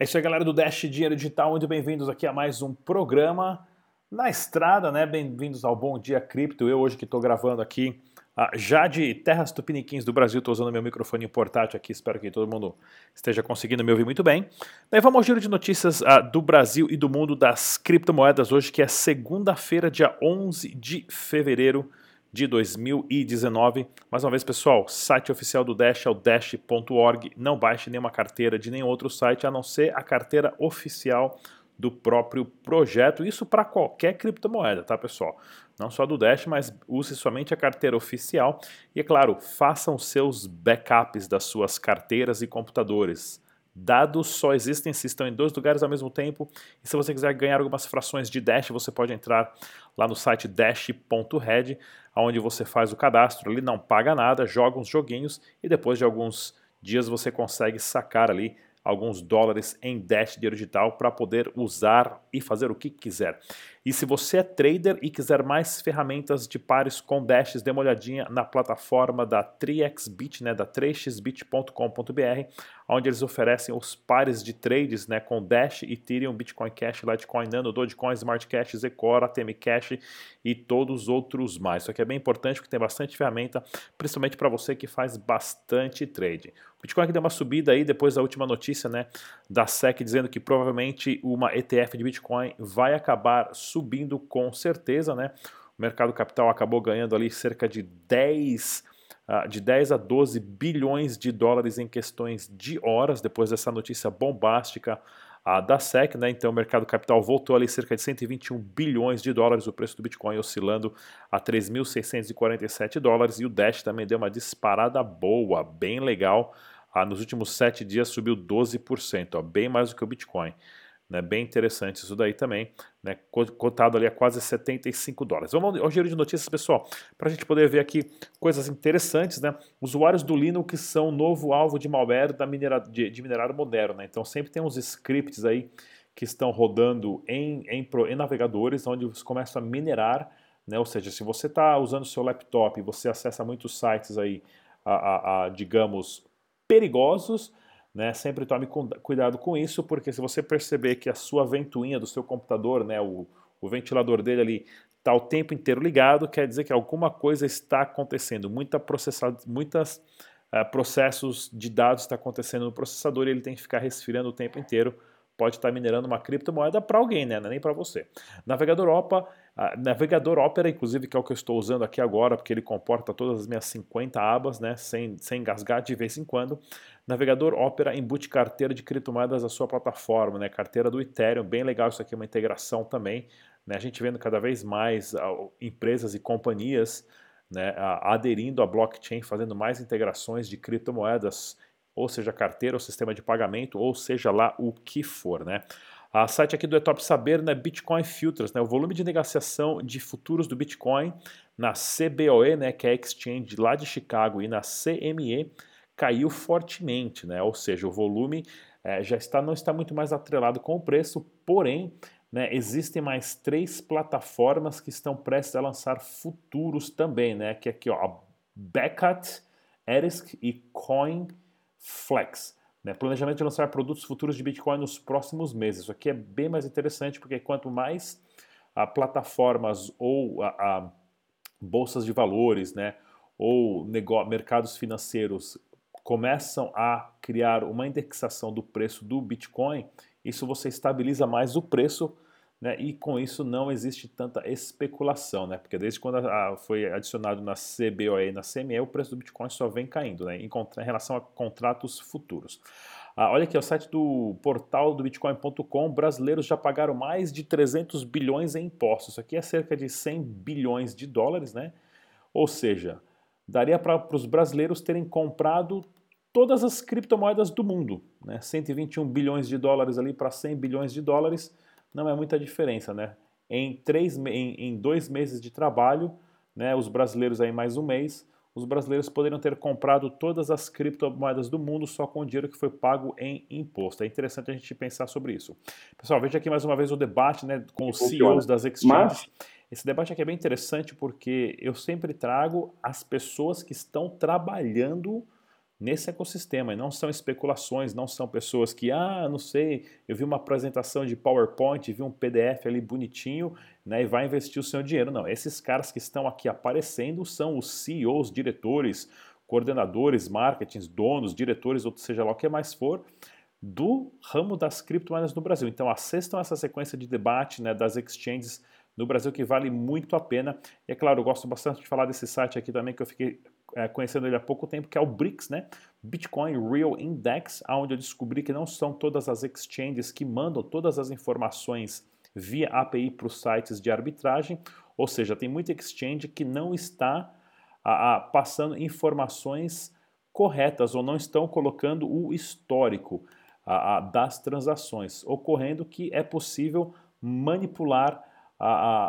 É isso aí, galera do Dash Dinheiro Digital. Muito bem-vindos aqui a mais um programa na estrada, né? Bem-vindos ao Bom Dia Cripto. Eu hoje que estou gravando aqui ah, já de terras tupiniquins do Brasil, estou usando meu microfone portátil aqui. Espero que todo mundo esteja conseguindo me ouvir muito bem. Daí vamos ao giro de notícias ah, do Brasil e do mundo das criptomoedas hoje, que é segunda-feira, dia 11 de fevereiro de 2019. Mais uma vez, pessoal, site oficial do Dash é o dash.org. Não baixe nenhuma carteira de nenhum outro site, a não ser a carteira oficial do próprio projeto. Isso para qualquer criptomoeda, tá, pessoal? Não só do Dash, mas use somente a carteira oficial. E, é claro, façam seus backups das suas carteiras e computadores. Dados só existem se estão em dois lugares ao mesmo tempo. E se você quiser ganhar algumas frações de Dash, você pode entrar lá no site dash.red, onde você faz o cadastro ali, não paga nada, joga uns joguinhos e depois de alguns dias você consegue sacar ali alguns dólares em Dash dinheiro digital para poder usar e fazer o que quiser. E se você é trader e quiser mais ferramentas de pares com Dash, dê uma olhadinha na plataforma da 3xBit, né, da 3xbit.com.br, onde eles oferecem os pares de trades né, com Dash, Ethereum, Bitcoin Cash, Litecoin, Nano, Dogecoin, Smart Cash, Zcora, ATM Cash e todos os outros mais. Isso aqui é bem importante porque tem bastante ferramenta, principalmente para você que faz bastante trade. O Bitcoin que deu uma subida aí depois da última notícia né, da SEC dizendo que provavelmente uma ETF de Bitcoin vai acabar com certeza, né? O mercado capital acabou ganhando ali cerca de 10 ah, de 10 a 12 bilhões de dólares em questões de horas depois dessa notícia bombástica uh, da SEC, né? Então o mercado capital voltou ali cerca de 121 bilhões de dólares, o preço do Bitcoin oscilando a 3.647 dólares e o Dash também deu uma disparada boa, bem legal. Uh, nos últimos sete dias subiu 12%, ó, bem mais do que o Bitcoin. Né, bem interessante isso daí também, né, cotado ali a quase 75 dólares. Vamos ao giro de notícias, pessoal, para a gente poder ver aqui coisas interessantes. Né? Usuários do Linux são o novo alvo de malware da minera, de, de minerário moderno. Né? Então sempre tem uns scripts aí que estão rodando em, em, em navegadores, onde você começa a minerar, né? ou seja, se você está usando o seu laptop e você acessa muitos sites aí, a, a, a digamos, perigosos, né? Sempre tome cuidado com isso, porque se você perceber que a sua ventoinha do seu computador, né, o, o ventilador dele ali, está o tempo inteiro ligado, quer dizer que alguma coisa está acontecendo. Muita processado, muitas uh, processos de dados está acontecendo no processador e ele tem que ficar resfriando o tempo inteiro pode estar minerando uma criptomoeda para alguém, né? É nem para você. Navegador Opera, navegador Opera, inclusive, que é o que eu estou usando aqui agora, porque ele comporta todas as minhas 50 abas, né? Sem, sem engasgar de vez em quando. Navegador Opera embute carteira de criptomoedas à sua plataforma, né? Carteira do Ethereum, bem legal isso aqui, uma integração também. Né? A gente vendo cada vez mais uh, empresas e companhias né, uh, aderindo à blockchain, fazendo mais integrações de criptomoedas ou seja carteira, ou sistema de pagamento, ou seja lá o que for, né? A site aqui do É Top Saber, né, Bitcoin Futures, né, o volume de negociação de futuros do Bitcoin na CBOE, né, que é a exchange lá de Chicago, e na CME caiu fortemente, né, ou seja, o volume é, já está não está muito mais atrelado com o preço, porém né, existem mais três plataformas que estão prestes a lançar futuros também, né, que é aqui ó, a Beckat, Erisk e Coin Flex. Né? Planejamento de lançar produtos futuros de Bitcoin nos próximos meses. Isso aqui é bem mais interessante porque quanto mais a, ah, plataformas ou a, ah, a, ah, bolsas de valores, né, ou mercados financeiros começam a criar uma indexação do preço do Bitcoin, isso você estabiliza mais o preço né, e com isso não existe tanta especulação, né, porque desde quando a, foi adicionado na CBOE e na CME, o preço do Bitcoin só vem caindo né, em, em relação a contratos futuros. Ah, olha aqui, o site do portal do Bitcoin.com, brasileiros já pagaram mais de 300 bilhões em impostos. Isso aqui é cerca de 100 bilhões de dólares, né? Ou seja, daria para os brasileiros terem comprado todas as criptomoedas do mundo, né? 121 bilhões de dólares ali para 100 bilhões de dólares não é muita diferença, né? Em, três, em, em dois meses de trabalho, né, os brasileiros aí mais um mês, os brasileiros poderiam ter comprado todas as criptomoedas do mundo só com o dinheiro que foi pago em imposto. É interessante a gente pensar sobre isso. Pessoal, veja aqui mais uma vez o debate né, com os CEOs das exchanges. Esse debate aqui é bem interessante porque eu sempre trago as pessoas que estão trabalhando nesse ecossistema e não são especulações, não são pessoas que, ah, não sei, eu vi uma apresentação de PowerPoint, vi um PDF ali bonitinho né, e vai investir o seu dinheiro. Não, esses caras que estão aqui aparecendo são os CEOs, diretores, coordenadores, marketings, donos, diretores, ou seja lá o que mais for, do ramo das criptomoedas no Brasil. Então assistam essa sequência de debate né, das exchanges no Brasil que vale muito a pena. E é claro, eu gosto bastante de falar desse site aqui também que eu fiquei é, conhecendo ele há pouco tempo, que é o BRICS, né? Bitcoin Real Index, onde eu descobri que não são todas as exchanges que mandam todas as informações via API para os sites de arbitragem, ou seja, tem muita exchange que não está a, a, passando informações corretas ou não estão colocando o histórico a, das transações, ocorrendo que é possível manipular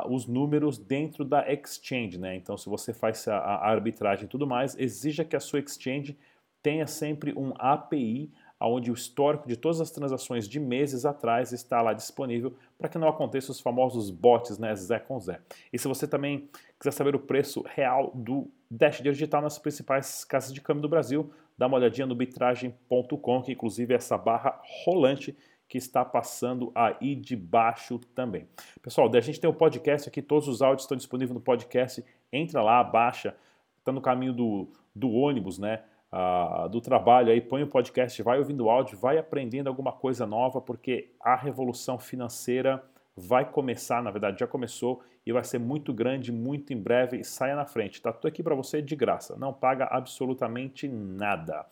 os números dentro da exchange, né? Então, se você faz a, a arbitragem e tudo mais, exija que a sua exchange tenha sempre um API onde o histórico de todas as transações de meses atrás está lá disponível para que não aconteçam os famosos bots, né, Zé com Zé. E se você também quiser saber o preço real do Dash Digital nas principais casas de câmbio do Brasil, dá uma olhadinha no bitragem.com, que inclusive é essa barra rolante que está passando aí de baixo também. Pessoal, a gente tem o podcast aqui, todos os áudios estão disponíveis no podcast, entra lá, baixa, está no caminho do, do ônibus, né? uh, do trabalho, aí põe o podcast, vai ouvindo o áudio, vai aprendendo alguma coisa nova, porque a revolução financeira vai começar, na verdade já começou e vai ser muito grande, muito em breve e saia na frente. Tá tudo aqui para você de graça, não paga absolutamente nada.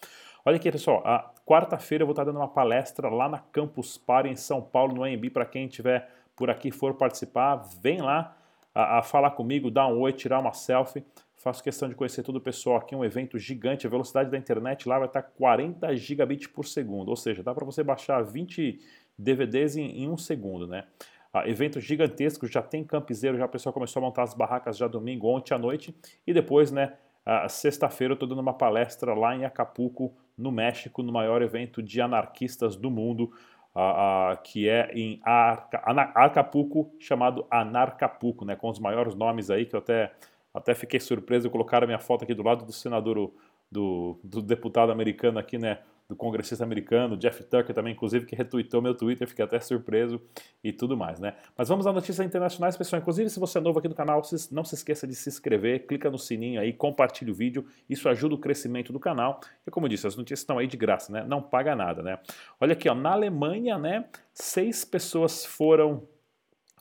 Olha aqui, pessoal, a quarta-feira eu vou estar dando uma palestra lá na Campus Party em São Paulo, no AMB, para quem estiver por aqui for participar, vem lá a, a falar comigo, dar um oi, tirar uma selfie. Faço questão de conhecer todo o pessoal aqui, um evento gigante. A velocidade da internet lá vai estar 40 gigabits por segundo, ou seja, dá para você baixar 20 DVDs em, em um segundo, né? Ah, evento gigantesco, já tem campiseiro, já o pessoal começou a montar as barracas já domingo, ontem à noite, e depois, né, sexta-feira eu estou dando uma palestra lá em Acapulco, no México, no maior evento de anarquistas do mundo, que é em Arca, Acapulco, chamado Anarcapulco, né, com os maiores nomes aí, que eu até até fiquei surpreso, colocaram minha foto aqui do lado do senador, do, do deputado americano aqui, né? Do congressista americano, Jeff Tucker também, inclusive, que retweetou meu Twitter, fiquei até surpreso e tudo mais, né? Mas vamos às notícias internacionais, pessoal. Inclusive, se você é novo aqui no canal, não se esqueça de se inscrever, clica no sininho aí, compartilhe o vídeo, isso ajuda o crescimento do canal. E como eu disse, as notícias estão aí de graça, né? Não paga nada, né? Olha aqui, ó, na Alemanha, né? Seis pessoas foram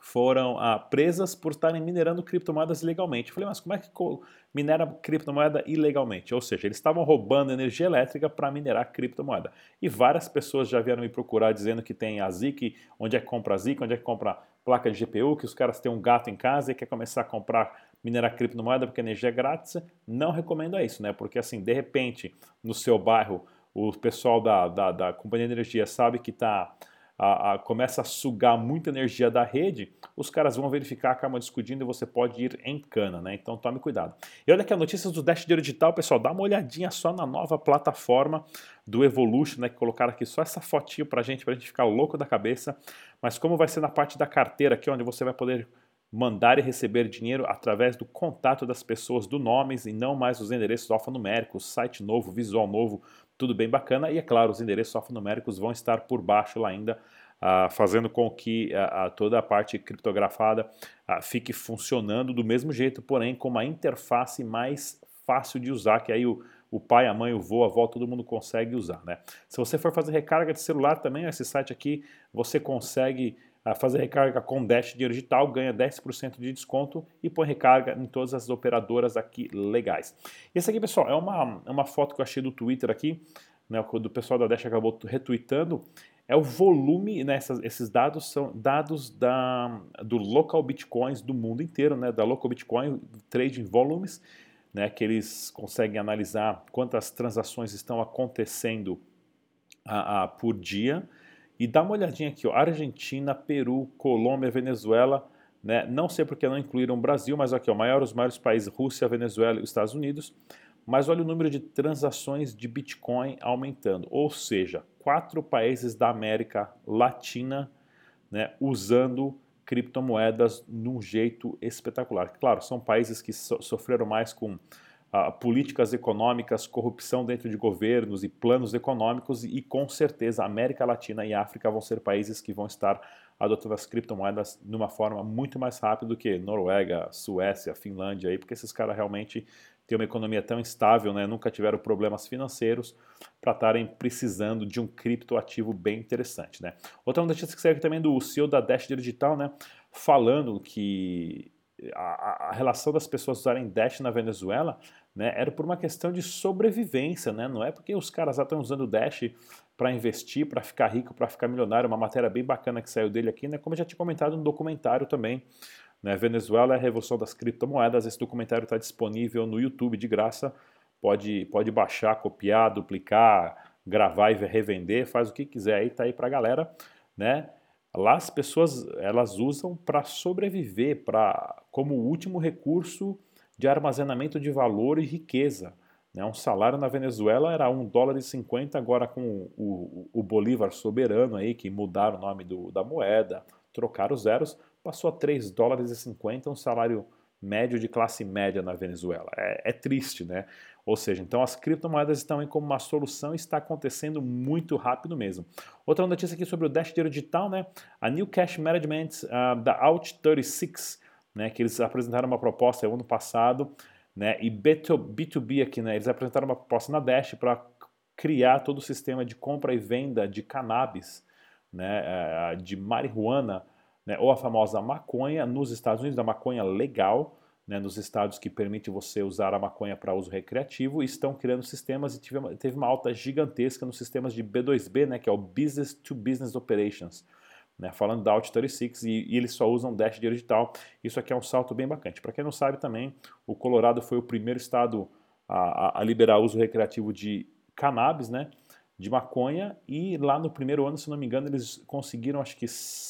foram ah, presas por estarem minerando criptomoedas ilegalmente. Eu falei, mas como é que minera criptomoeda ilegalmente? Ou seja, eles estavam roubando energia elétrica para minerar criptomoeda. E várias pessoas já vieram me procurar dizendo que tem a ZIC, onde é que compra a ZIC, onde é que compra placa de GPU, que os caras têm um gato em casa e quer começar a comprar, minerar criptomoeda porque a energia é grátis. Não recomendo isso, né? Porque assim, de repente, no seu bairro, o pessoal da, da, da companhia de energia sabe que está a, a, começa a sugar muita energia da rede, os caras vão verificar a cama discutindo e você pode ir em cana, né? Então tome cuidado. E olha aqui a notícia do Dash Dinheiro Digital, pessoal, dá uma olhadinha só na nova plataforma do Evolution, né? Que colocaram aqui só essa fotinho pra gente, pra gente ficar louco da cabeça. Mas como vai ser na parte da carteira aqui, onde você vai poder mandar e receber dinheiro através do contato das pessoas do Nomes e não mais os endereços alfanuméricos, site novo, visual novo, tudo bem bacana. E é claro, os endereços alfanuméricos vão estar por baixo lá ainda, uh, fazendo com que uh, toda a parte criptografada uh, fique funcionando do mesmo jeito, porém com uma interface mais fácil de usar, que aí o, o pai, a mãe, o vô, a avó, todo mundo consegue usar. Né? Se você for fazer recarga de celular também, esse site aqui, você consegue a fazer recarga com Dash Dinheiro Digital, ganha 10% de desconto e põe recarga em todas as operadoras aqui legais. Esse aqui, pessoal, é uma, é uma foto que eu achei do Twitter aqui, né, do pessoal da Dash acabou retweetando, é o volume, né, essas, esses dados são dados da, do local bitcoins do mundo inteiro, né, da local bitcoin trading volumes, né, que eles conseguem analisar quantas transações estão acontecendo a, a, por dia, e dá uma olhadinha aqui, ó, Argentina, Peru, Colômbia, Venezuela, né? não sei porque não incluíram o Brasil, mas aqui, ó, maior, os maiores países, Rússia, Venezuela e Estados Unidos. Mas olha o número de transações de Bitcoin aumentando, ou seja, quatro países da América Latina né, usando criptomoedas num jeito espetacular. Claro, são países que so sofreram mais com políticas econômicas, corrupção dentro de governos e planos econômicos, e com certeza a América Latina e África vão ser países que vão estar adotando as criptomoedas de uma forma muito mais rápida do que Noruega, Suécia, Finlândia, aí, porque esses caras realmente têm uma economia tão estável, né, nunca tiveram problemas financeiros para estarem precisando de um criptoativo bem interessante. Né. Outra notícia que saiu também do CEO da Dash Digital, né, falando que a, a, relação das pessoas usarem Dash na Venezuela né, era por uma questão de sobrevivência, né, não é porque os caras já estão usando Dash para investir, para ficar rico, para ficar milionário, uma matéria bem bacana que saiu dele aqui, né, como eu já tinha comentado no documentário também, né, Venezuela é a revolução das criptomoedas, esse documentário está disponível no YouTube de graça, pode, pode baixar, copiar, duplicar, gravar e revender, faz o que quiser aí, tá aí para a galera, né, Lá as pessoas elas usam para sobreviver, para como último recurso de armazenamento de valor e riqueza. Né? Um salário na Venezuela era 1 dólar e 50, agora com o, o, o Bolívar soberano aí, que mudaram o nome do, da moeda, trocaram os zeros, passou a 3 dólares e 50, um salário médio de classe média na Venezuela. É, é, triste, né? Ou seja, então as criptomoedas estão aí como uma solução e está acontecendo muito rápido mesmo. Outra notícia aqui sobre o Dash Dinheiro Digital, né? A New Cash Management uh, da Out36, né? Que eles apresentaram uma proposta ano passado, né? E B2B aqui, né? Eles apresentaram uma proposta na Dash para criar todo o sistema de compra e venda de cannabis, né? Uh, de marihuana né, ou a famosa maconha nos Estados Unidos, a maconha legal, né, nos estados que permite você usar a maconha para uso recreativo, e estão criando sistemas e teve uma, teve uma alta gigantesca nos sistemas de B2B, né, que é o Business to Business Operations. Né, falando da Out 36 e, e, eles só usam Dash digital. Isso aqui é um salto bem bacana. Para quem não sabe também, o Colorado foi o primeiro estado a, a, a liberar uso recreativo de cannabis, né? de maconha e lá no primeiro ano, se não me engano, eles conseguiram acho que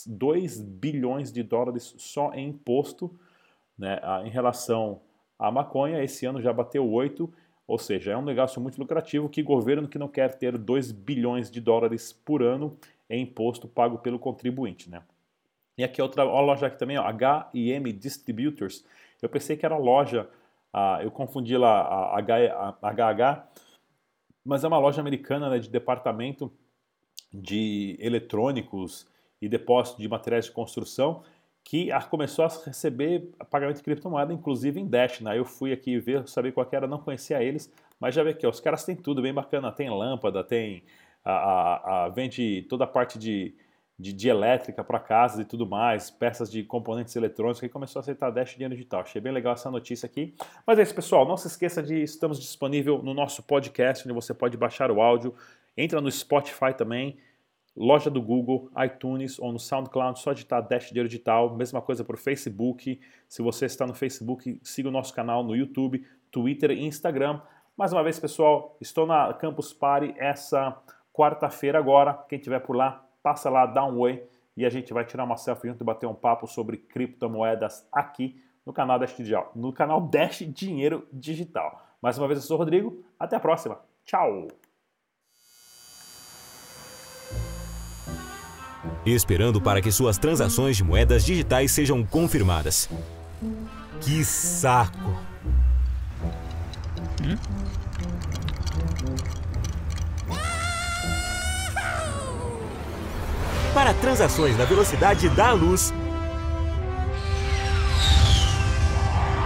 2 bilhões de dólares só em imposto né, em relação à maconha. Esse ano já bateu 8, ou seja, é um negócio muito lucrativo que governo que não quer ter 2 bilhões de dólares por ano em imposto pago pelo contribuinte. Né? E aqui outra loja aqui também, ó, H&M Distributors. Eu pensei que era loja, ah, eu confundi lá a HH, mas é uma loja americana né, de departamento de eletrônicos e depósito de materiais de construção que começou a receber pagamento de criptomoeda, inclusive em Dash. Né? Eu fui aqui ver, saber qual era, não conhecia eles, mas já vi aqui, ó, os caras têm tudo bem bacana, tem lâmpada, tem a, a, vende toda a parte de de, de elétrica para casas e tudo mais, peças de componentes eletrônicos, que começou a aceitar Dash dinheiro digital. Achei bem legal essa notícia aqui. Mas é isso, pessoal. Não se esqueça de estamos disponível no nosso podcast, onde você pode baixar o áudio. Entra no Spotify também, loja do Google, iTunes ou no SoundCloud, só digitar Dash Dinheiro Digital. Mesma coisa para o Facebook. Se você está no Facebook, siga o nosso canal no YouTube, Twitter e Instagram. Mais uma vez, pessoal, estou na Campus Party essa quarta-feira agora. Quem estiver por lá, passa lá, dá um oi e a gente vai tirar uma selfie junto e bater um papo sobre criptomoedas aqui no canal Dash Digital, no canal Dash Dinheiro Digital. Mais uma vez eu sou o Rodrigo, até a próxima. Tchau. Esperando para que suas transações de moedas digitais sejam confirmadas. Que saco! Hum? Para transações na velocidade da luz,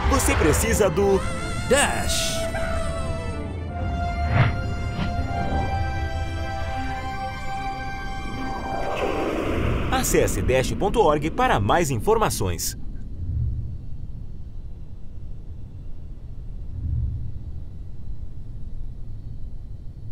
você precisa do Dash. Acesse dash.org para mais informações.